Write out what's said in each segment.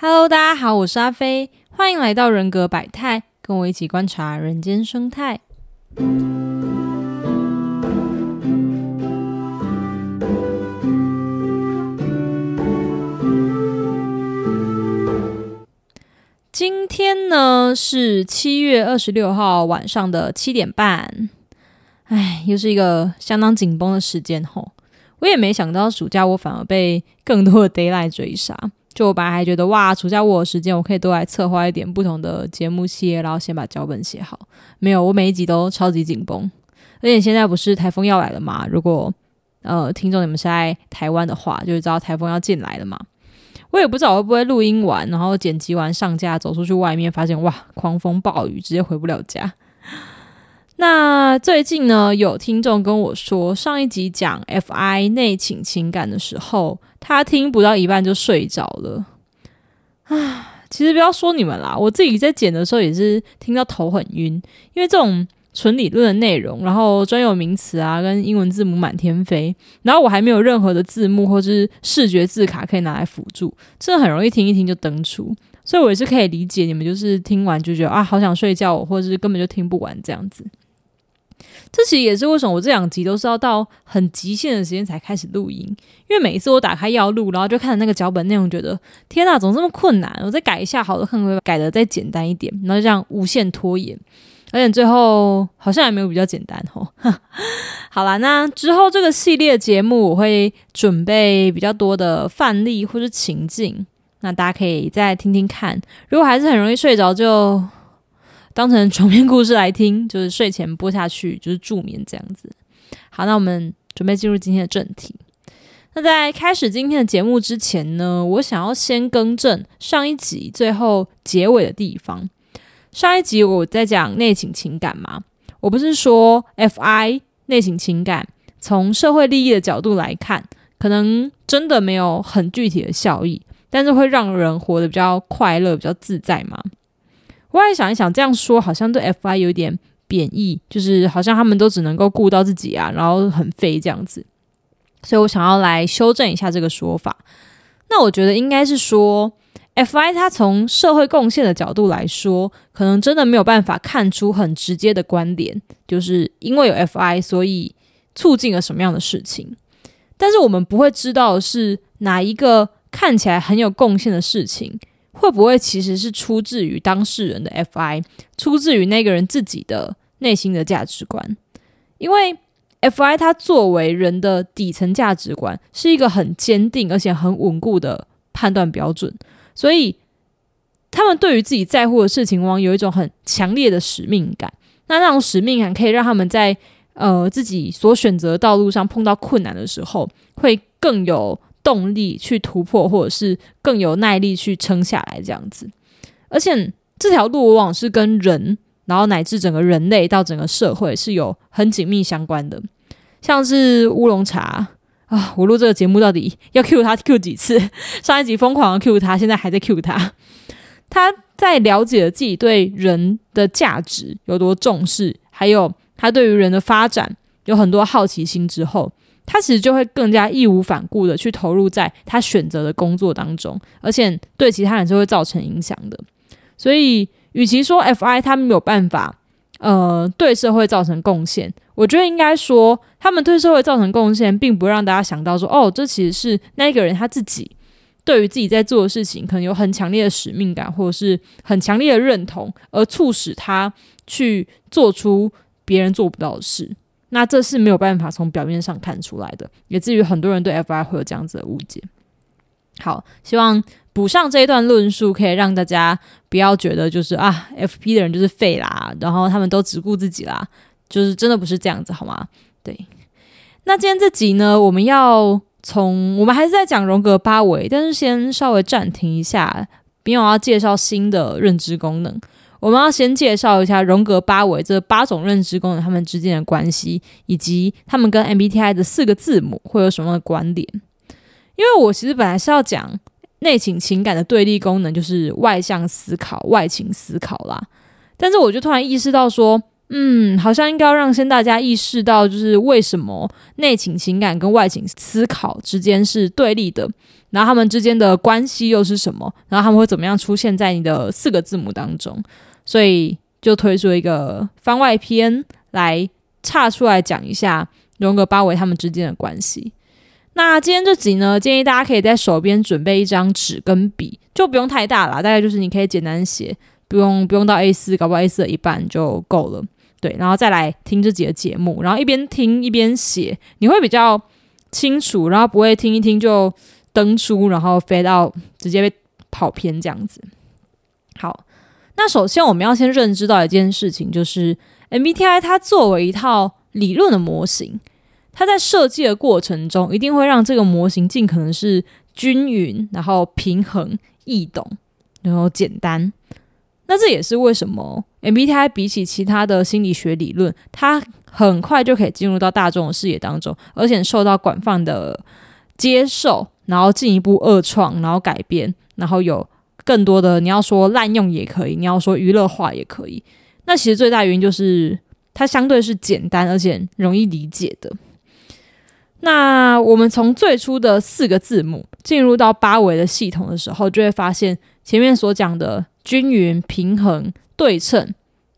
Hello，大家好，我是阿飞，欢迎来到人格百态，跟我一起观察人间生态。今天呢是七月二十六号晚上的七点半，哎，又是一个相当紧绷的时间吼。我也没想到暑假我反而被更多的 d a y l i g h t 追杀。就我本来还觉得哇，暑假我有时间，我可以多来策划一点不同的节目系列，然后先把脚本写好。没有，我每一集都超级紧绷。而且现在不是台风要来了嘛？如果呃听众你们是在台湾的话，就是知道台风要进来了嘛。我也不知道会不会录音完，然后剪辑完上架，走出去外面发现哇，狂风暴雨，直接回不了家。那最近呢，有听众跟我说，上一集讲 FI 内倾情感的时候。他听不到一半就睡着了，啊！其实不要说你们啦，我自己在剪的时候也是听到头很晕，因为这种纯理论的内容，然后专有名词啊，跟英文字母满天飞，然后我还没有任何的字幕或是视觉字卡可以拿来辅助，真的很容易听一听就登出，所以我也是可以理解你们就是听完就觉得啊，好想睡觉，或者是根本就听不完这样子。这其实也是为什么我这两集都是要到很极限的时间才开始录音，因为每一次我打开要录，然后就看那个脚本内容，觉得天哪，怎么这么困难？我再改一下，好了，可能会改的再简单一点，然后就这样无限拖延，而且最后好像也没有比较简单哦。好啦，那之后这个系列节目我会准备比较多的范例或是情境，那大家可以再听听看。如果还是很容易睡着，就。当成床边故事来听，就是睡前播下去，就是助眠这样子。好，那我们准备进入今天的正题。那在开始今天的节目之前呢，我想要先更正上一集最后结尾的地方。上一集我在讲内省情感嘛，我不是说 FI 内省情感从社会利益的角度来看，可能真的没有很具体的效益，但是会让人活得比较快乐、比较自在嘛？我也想一想，这样说好像对 FI 有点贬义，就是好像他们都只能够顾到自己啊，然后很废这样子。所以我想要来修正一下这个说法。那我觉得应该是说，FI 它从社会贡献的角度来说，可能真的没有办法看出很直接的关联，就是因为有 FI，所以促进了什么样的事情。但是我们不会知道是哪一个看起来很有贡献的事情。会不会其实是出自于当事人的 FI，出自于那个人自己的内心的价值观？因为 FI 它作为人的底层价值观，是一个很坚定而且很稳固的判断标准，所以他们对于自己在乎的事情，往往有一种很强烈的使命感。那那种使命感可以让他们在呃自己所选择的道路上碰到困难的时候，会更有。动力去突破，或者是更有耐力去撑下来，这样子。而且这条路往往是跟人，然后乃至整个人类到整个社会是有很紧密相关的。像是乌龙茶啊，我录这个节目到底要 Q 他 Q 几次？上一集疯狂的 Q 他，现在还在 Q 他。他在了解了自己对人的价值有多重视，还有他对于人的发展有很多好奇心之后。他其实就会更加义无反顾的去投入在他选择的工作当中，而且对其他人是会造成影响的。所以，与其说 FI 他们没有办法，呃，对社会造成贡献，我觉得应该说他们对社会造成贡献，并不让大家想到说，哦，这其实是那个人他自己对于自己在做的事情，可能有很强烈的使命感，或者是很强烈的认同，而促使他去做出别人做不到的事。那这是没有办法从表面上看出来的，也至于很多人对 FI 会有这样子的误解。好，希望补上这一段论述，可以让大家不要觉得就是啊，FP 的人就是废啦，然后他们都只顾自己啦，就是真的不是这样子，好吗？对。那今天这集呢，我们要从我们还是在讲荣格八维，但是先稍微暂停一下，因为我要介绍新的认知功能。我们要先介绍一下荣格八维这八种认知功能，他们之间的关系，以及他们跟 MBTI 的四个字母会有什么关联。因为我其实本来是要讲内倾情感的对立功能，就是外向思考、外倾思考啦。但是我就突然意识到说，嗯，好像应该要让先大家意识到，就是为什么内倾情感跟外倾思考之间是对立的。然后他们之间的关系又是什么？然后他们会怎么样出现在你的四个字母当中？所以就推出一个番外篇来岔出来讲一下荣格八维他们之间的关系。那今天这集呢，建议大家可以在手边准备一张纸跟笔，就不用太大了，大概就是你可以简单写，不用不用到 A 四，搞不好 A 四的一半就够了。对，然后再来听这集的节目，然后一边听一边写，你会比较清楚，然后不会听一听就。登出，然后飞到直接被跑偏这样子。好，那首先我们要先认知到一件事情，就是 MBTI 它作为一套理论的模型，它在设计的过程中一定会让这个模型尽可能是均匀，然后平衡、易懂，然后简单。那这也是为什么 MBTI 比起其他的心理学理论，它很快就可以进入到大众的视野当中，而且受到广泛的接受。然后进一步二创，然后改编，然后有更多的你要说滥用也可以，你要说娱乐化也可以。那其实最大原因就是它相对是简单而且容易理解的。那我们从最初的四个字母进入到八维的系统的时候，就会发现前面所讲的均匀、平衡、对称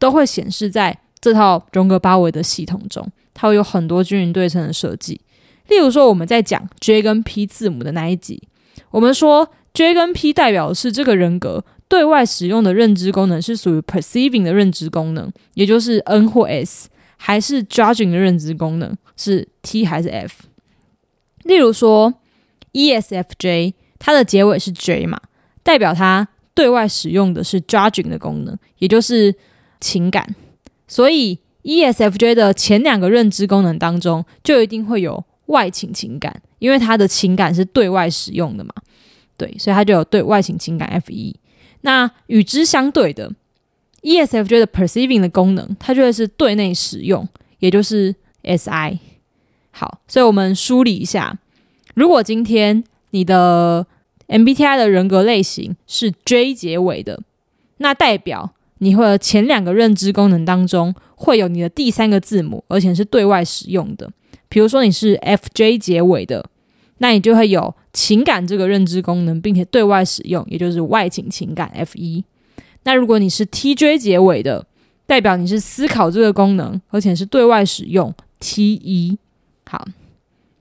都会显示在这套荣格八维的系统中，它会有很多均匀对称的设计。例如说，我们在讲 J 跟 P 字母的那一集，我们说 J 跟 P 代表的是这个人格对外使用的认知功能是属于 perceiving 的认知功能，也就是 N 或 S，还是 judging 的认知功能是 T 还是 F？例如说 ESFJ，它的结尾是 J 嘛，代表它对外使用的是 judging 的功能，也就是情感，所以 ESFJ 的前两个认知功能当中就一定会有。外倾情感，因为他的情感是对外使用的嘛，对，所以他就有对外倾情感 F E。那与之相对的 E S F J 的 perceiving 的功能，它就会是对内使用，也就是 S I。好，所以我们梳理一下，如果今天你的 M B T I 的人格类型是 J 结尾的，那代表你会前两个认知功能当中会有你的第三个字母，而且是对外使用的。比如说你是 F J 结尾的，那你就会有情感这个认知功能，并且对外使用，也就是外倾情感 F 一。那如果你是 T J 结尾的，代表你是思考这个功能，而且是对外使用 T 一。好，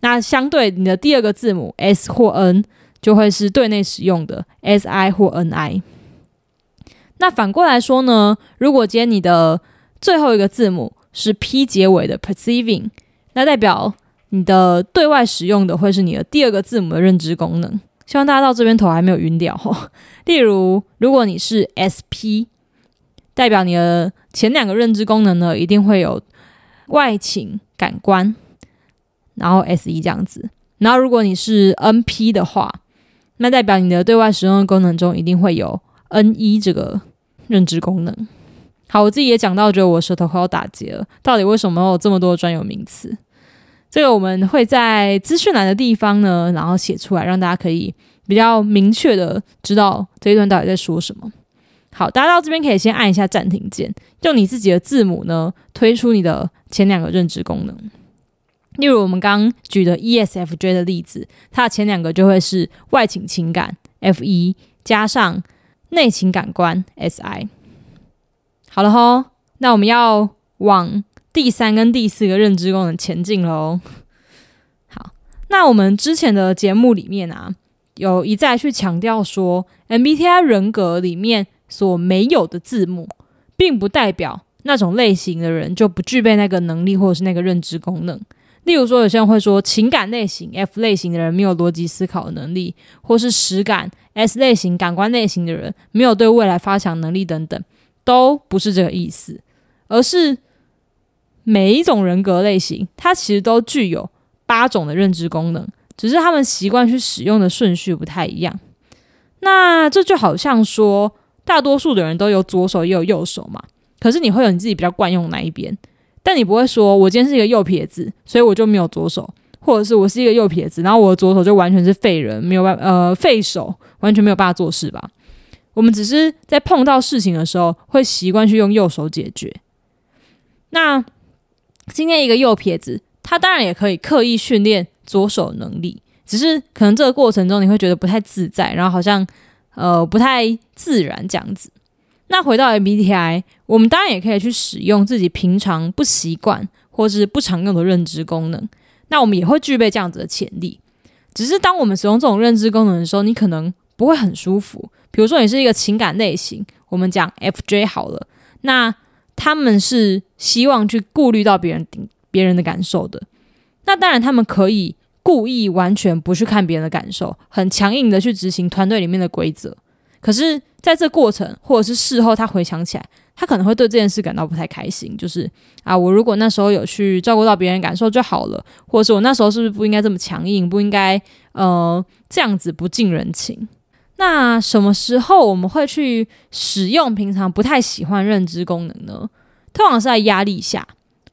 那相对你的第二个字母 S 或 N 就会是对内使用的 S I 或 N I。那反过来说呢，如果今天你的最后一个字母是 P 结尾的 Perceiving。那代表你的对外使用的会是你的第二个字母的认知功能。希望大家到这边头还没有晕掉哈。例如，如果你是 SP，代表你的前两个认知功能呢，一定会有外倾感官，然后 SE 这样子。然后，如果你是 NP 的话，那代表你的对外使用的功能中一定会有 NE 这个认知功能。好，我自己也讲到，觉得我舌头快要打结了。到底为什么有这么多专有名词？这个我们会在资讯栏的地方呢，然后写出来，让大家可以比较明确的知道这一段到底在说什么。好，大家到这边可以先按一下暂停键，用你自己的字母呢推出你的前两个认知功能。例如我们刚举的 ESFJ 的例子，它的前两个就会是外倾情感 F 一加上内情感官 S I。好了哈，那我们要往。第三跟第四个认知功能前进喽。好，那我们之前的节目里面啊，有一再去强调说，MBTI 人格里面所没有的字母，并不代表那种类型的人就不具备那个能力或者是那个认知功能。例如说，有些人会说，情感类型 F 类型的人没有逻辑思考的能力，或是实感 S 类型感官类型的人没有对未来发想能力等等，都不是这个意思，而是。每一种人格类型，它其实都具有八种的认知功能，只是他们习惯去使用的顺序不太一样。那这就好像说，大多数的人都有左手也有右手嘛，可是你会有你自己比较惯用哪一边，但你不会说我今天是一个右撇子，所以我就没有左手，或者是我是一个右撇子，然后我的左手就完全是废人，没有办呃废手，完全没有办法做事吧？我们只是在碰到事情的时候，会习惯去用右手解决。那今天一个右撇子，他当然也可以刻意训练左手能力，只是可能这个过程中你会觉得不太自在，然后好像呃不太自然这样子。那回到 MBTI，我们当然也可以去使用自己平常不习惯或是不常用的认知功能。那我们也会具备这样子的潜力，只是当我们使用这种认知功能的时候，你可能不会很舒服。比如说，你是一个情感类型，我们讲 FJ 好了，那他们是希望去顾虑到别人别人的感受的。那当然，他们可以故意完全不去看别人的感受，很强硬的去执行团队里面的规则。可是，在这过程或者是事后，他回想起来，他可能会对这件事感到不太开心。就是啊，我如果那时候有去照顾到别人感受就好了，或者是我那时候是不是不应该这么强硬，不应该呃这样子不近人情？那什么时候我们会去使用平常不太喜欢认知功能呢？通常是在压力下。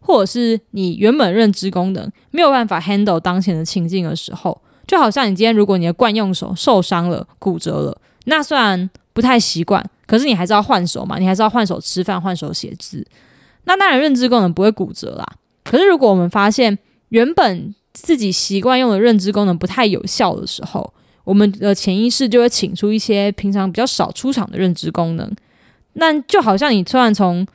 或者是你原本认知功能没有办法 handle 当前的情境的时候，就好像你今天如果你的惯用手受伤了、骨折了，那虽然不太习惯，可是你还是要换手嘛，你还是要换手吃饭、换手写字。那当然认知功能不会骨折啦。可是如果我们发现原本自己习惯用的认知功能不太有效的时候，我们的潜意识就会请出一些平常比较少出场的认知功能。那就好像你突然从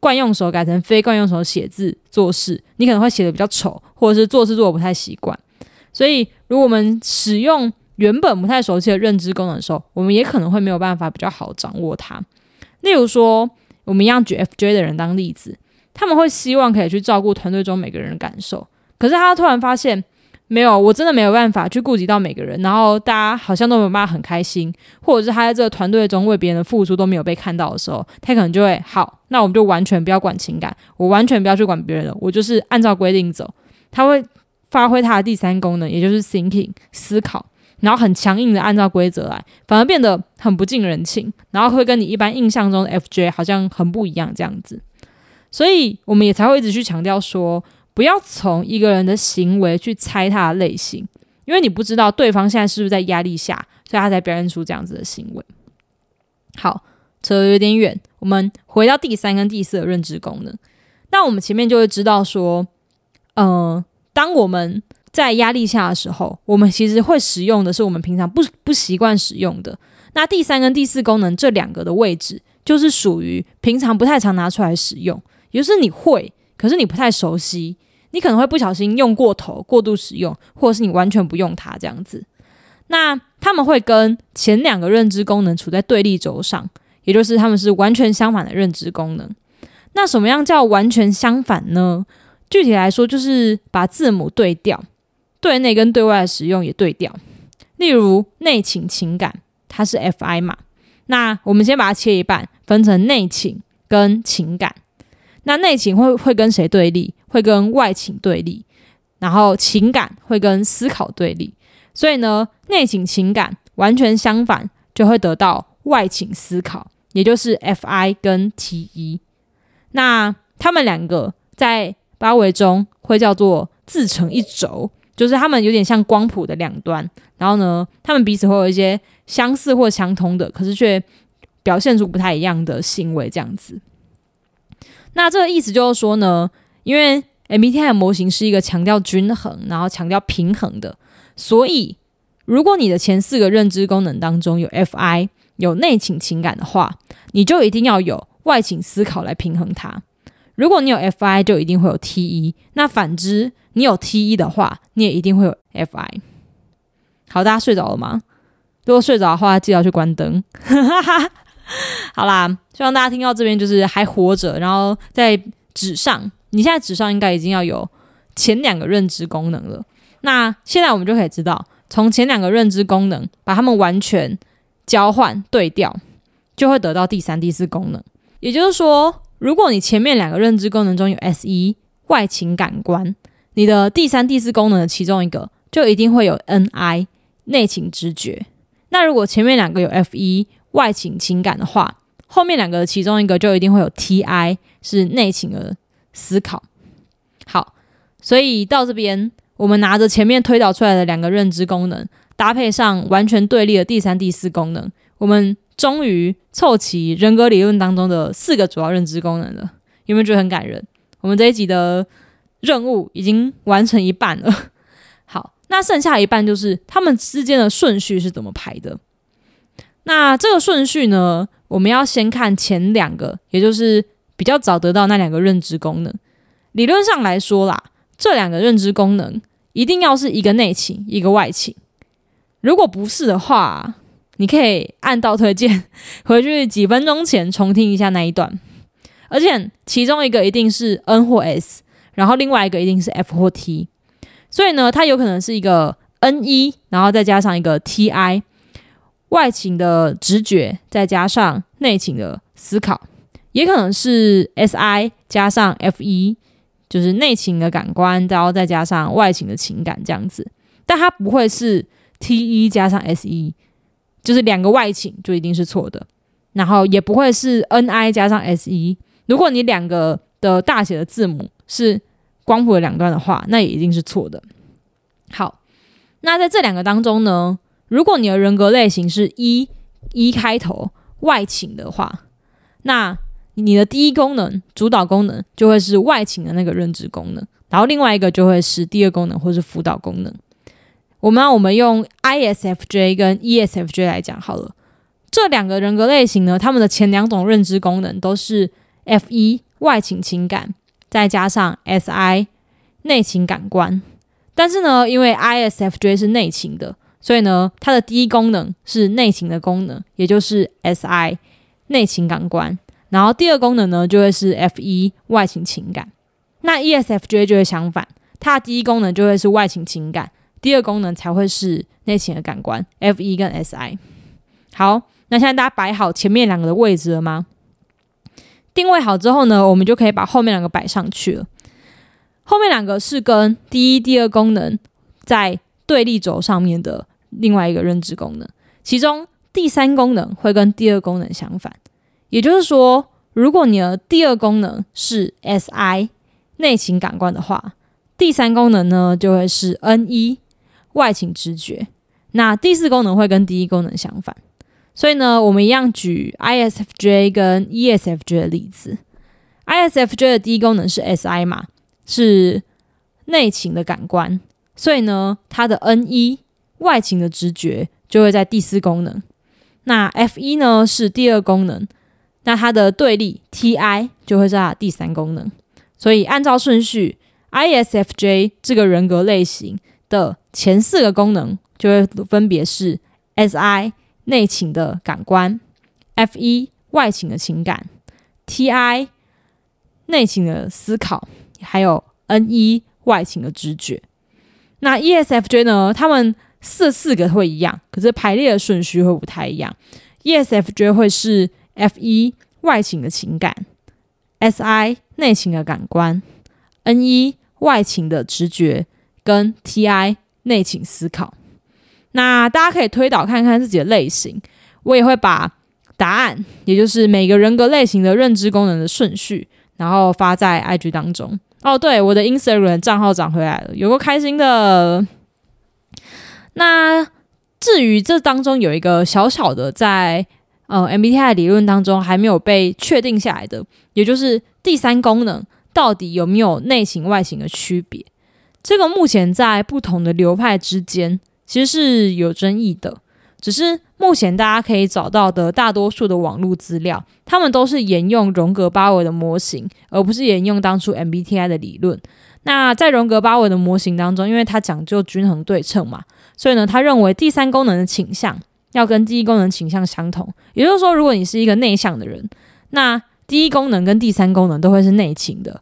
惯用手改成非惯用手写字做事，你可能会写的比较丑，或者是做事做的不太习惯。所以，如果我们使用原本不太熟悉的认知功能的时候，我们也可能会没有办法比较好掌握它。例如说，我们一样举 FJ 的人当例子，他们会希望可以去照顾团队中每个人的感受，可是他突然发现。没有，我真的没有办法去顾及到每个人，然后大家好像都没有办法很开心，或者是他在这个团队中为别人的付出都没有被看到的时候，他可能就会好，那我们就完全不要管情感，我完全不要去管别人了，我就是按照规定走。他会发挥他的第三功能，也就是 thinking 思考，然后很强硬的按照规则来，反而变得很不近人情，然后会跟你一般印象中的 FJ 好像很不一样这样子，所以我们也才会一直去强调说。不要从一个人的行为去猜他的类型，因为你不知道对方现在是不是在压力下，所以他才表现出这样子的行为。好，扯得有点远，我们回到第三跟第四的认知功能。那我们前面就会知道说，呃，当我们在压力下的时候，我们其实会使用的是我们平常不不习惯使用的。那第三跟第四功能这两个的位置，就是属于平常不太常拿出来使用，也就是你会，可是你不太熟悉。你可能会不小心用过头、过度使用，或者是你完全不用它这样子。那他们会跟前两个认知功能处在对立轴上，也就是他们是完全相反的认知功能。那什么样叫完全相反呢？具体来说，就是把字母对调，对内跟对外的使用也对调。例如内倾情感，它是 Fi 嘛？那我们先把它切一半，分成内倾跟情感。那内倾会会跟谁对立？会跟外情对立，然后情感会跟思考对立。所以呢，内情情感完全相反，就会得到外情思考，也就是 Fi 跟 Te。那他们两个在八维中会叫做自成一轴，就是他们有点像光谱的两端。然后呢，他们彼此会有一些相似或相通的，可是却表现出不太一样的行为，这样子。那这个意思就是说呢，因为 MBTI 模型是一个强调均衡，然后强调平衡的，所以如果你的前四个认知功能当中有 Fi 有内倾情感的话，你就一定要有外倾思考来平衡它。如果你有 Fi，就一定会有 Te。那反之，你有 Te 的话，你也一定会有 Fi。好，大家睡着了吗？如果睡着的话，记得要去关灯。好啦，希望大家听到这边就是还活着，然后在纸上，你现在纸上应该已经要有前两个认知功能了。那现在我们就可以知道，从前两个认知功能把它们完全交换对调，就会得到第三、第四功能。也就是说，如果你前面两个认知功能中有 S 一外情感官，你的第三、第四功能的其中一个就一定会有 N I 内情直觉。那如果前面两个有 F 一外倾情感的话，后面两个其中一个就一定会有 T I 是内倾的思考。好，所以到这边，我们拿着前面推导出来的两个认知功能，搭配上完全对立的第三、第四功能，我们终于凑齐人格理论当中的四个主要认知功能了。有没有觉得很感人？我们这一集的任务已经完成一半了。好，那剩下一半就是他们之间的顺序是怎么排的。那这个顺序呢，我们要先看前两个，也就是比较早得到那两个认知功能。理论上来说啦，这两个认知功能一定要是一个内倾，一个外倾。如果不是的话，你可以按倒推键 回去几分钟前重听一下那一段。而且其中一个一定是 N 或 S，然后另外一个一定是 F 或 T。所以呢，它有可能是一个 N 一，然后再加上一个 T I，外倾的直觉再加上内倾的思考，也可能是 S I 加上 F E，，就是内倾的感官，然后再加上外倾的情感这样子。但它不会是 T 一加上 S E，，就是两个外倾就一定是错的。然后也不会是 N I 加上 S E，如果你两个的大写的字母是。光谱的两端的话，那也一定是错的。好，那在这两个当中呢，如果你的人格类型是一一开头外倾的话，那你的第一功能主导功能就会是外倾的那个认知功能，然后另外一个就会是第二功能或是辅导功能。我们我们用 ISFJ 跟 ESFJ 来讲好了，这两个人格类型呢，他们的前两种认知功能都是 F 一外倾情感。再加上 S I 内情感官，但是呢，因为 I S F J 是内情的，所以呢，它的第一功能是内情的功能，也就是 S I 内情感官。然后第二功能呢，就会是 F 一外情情感。那 E S F J 就会相反，它的第一功能就会是外情情感，第二功能才会是内情的感官。F 一跟 S I。好，那现在大家摆好前面两个的位置了吗？定位好之后呢，我们就可以把后面两个摆上去了。后面两个是跟第一、第二功能在对立轴上面的另外一个认知功能，其中第三功能会跟第二功能相反。也就是说，如果你的第二功能是 S I 内情感官的话，第三功能呢就会是 N 一外情直觉。那第四功能会跟第一功能相反。所以呢，我们一样举 ISFJ 跟 ESFJ 的例子。ISFJ 的第一功能是 SI 嘛，是内情的感官，所以呢，它的 N 一外情的直觉就会在第四功能。那 F 一呢是第二功能，那它的对立 TI 就会在第三功能。所以按照顺序，ISFJ 这个人格类型的前四个功能就会分别是 SI。内倾的感官，F E 外倾的情感，T I 内倾的思考，还有 N E 外倾的直觉。那 E S F J 呢？他们四四个会一样，可是排列的顺序会不太一样。E S F J 会是 F 一外倾的情感，S I 内情的感官，N 一外情的直觉，跟 T I 内倾思考。那大家可以推导看看自己的类型，我也会把答案，也就是每个人格类型的认知功能的顺序，然后发在 IG 当中。哦，对，我的 Instagram 账号涨回来了，有个开心的。那至于这当中有一个小小的在呃 MBTI 理论当中还没有被确定下来的，也就是第三功能到底有没有内型外形的区别？这个目前在不同的流派之间。其实是有争议的，只是目前大家可以找到的大多数的网络资料，他们都是沿用荣格八维的模型，而不是沿用当初 MBTI 的理论。那在荣格八维的模型当中，因为它讲究均衡对称嘛，所以呢，他认为第三功能的倾向要跟第一功能倾向相同。也就是说，如果你是一个内向的人，那第一功能跟第三功能都会是内倾的；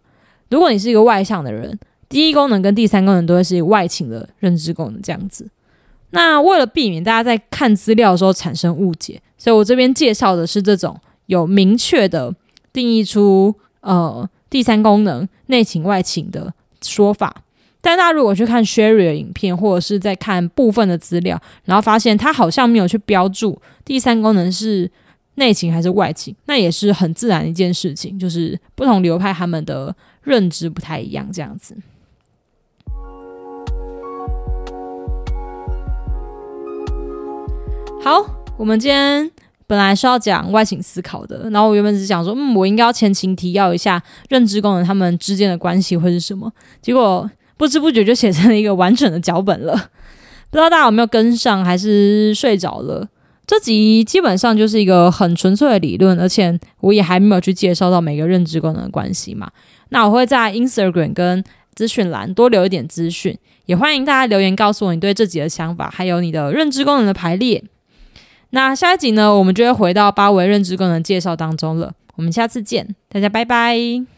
如果你是一个外向的人，第一功能跟第三功能都会是外倾的认知功能，这样子。那为了避免大家在看资料的时候产生误解，所以我这边介绍的是这种有明确的定义出呃第三功能内倾外倾的说法。但大家如果去看 Sherry 的影片，或者是在看部分的资料，然后发现他好像没有去标注第三功能是内情还是外情，那也是很自然的一件事情，就是不同流派他们的认知不太一样，这样子。好，我们今天本来是要讲外形思考的，然后我原本只想说，嗯，我应该要前情提要一下认知功能他们之间的关系会是什么。结果不知不觉就写成了一个完整的脚本了。不知道大家有没有跟上，还是睡着了？这集基本上就是一个很纯粹的理论，而且我也还没有去介绍到每个认知功能的关系嘛。那我会在 Instagram 跟资讯栏多留一点资讯，也欢迎大家留言告诉我你对这集的想法，还有你的认知功能的排列。那下一集呢，我们就会回到八维认知功能介绍当中了。我们下次见，大家拜拜。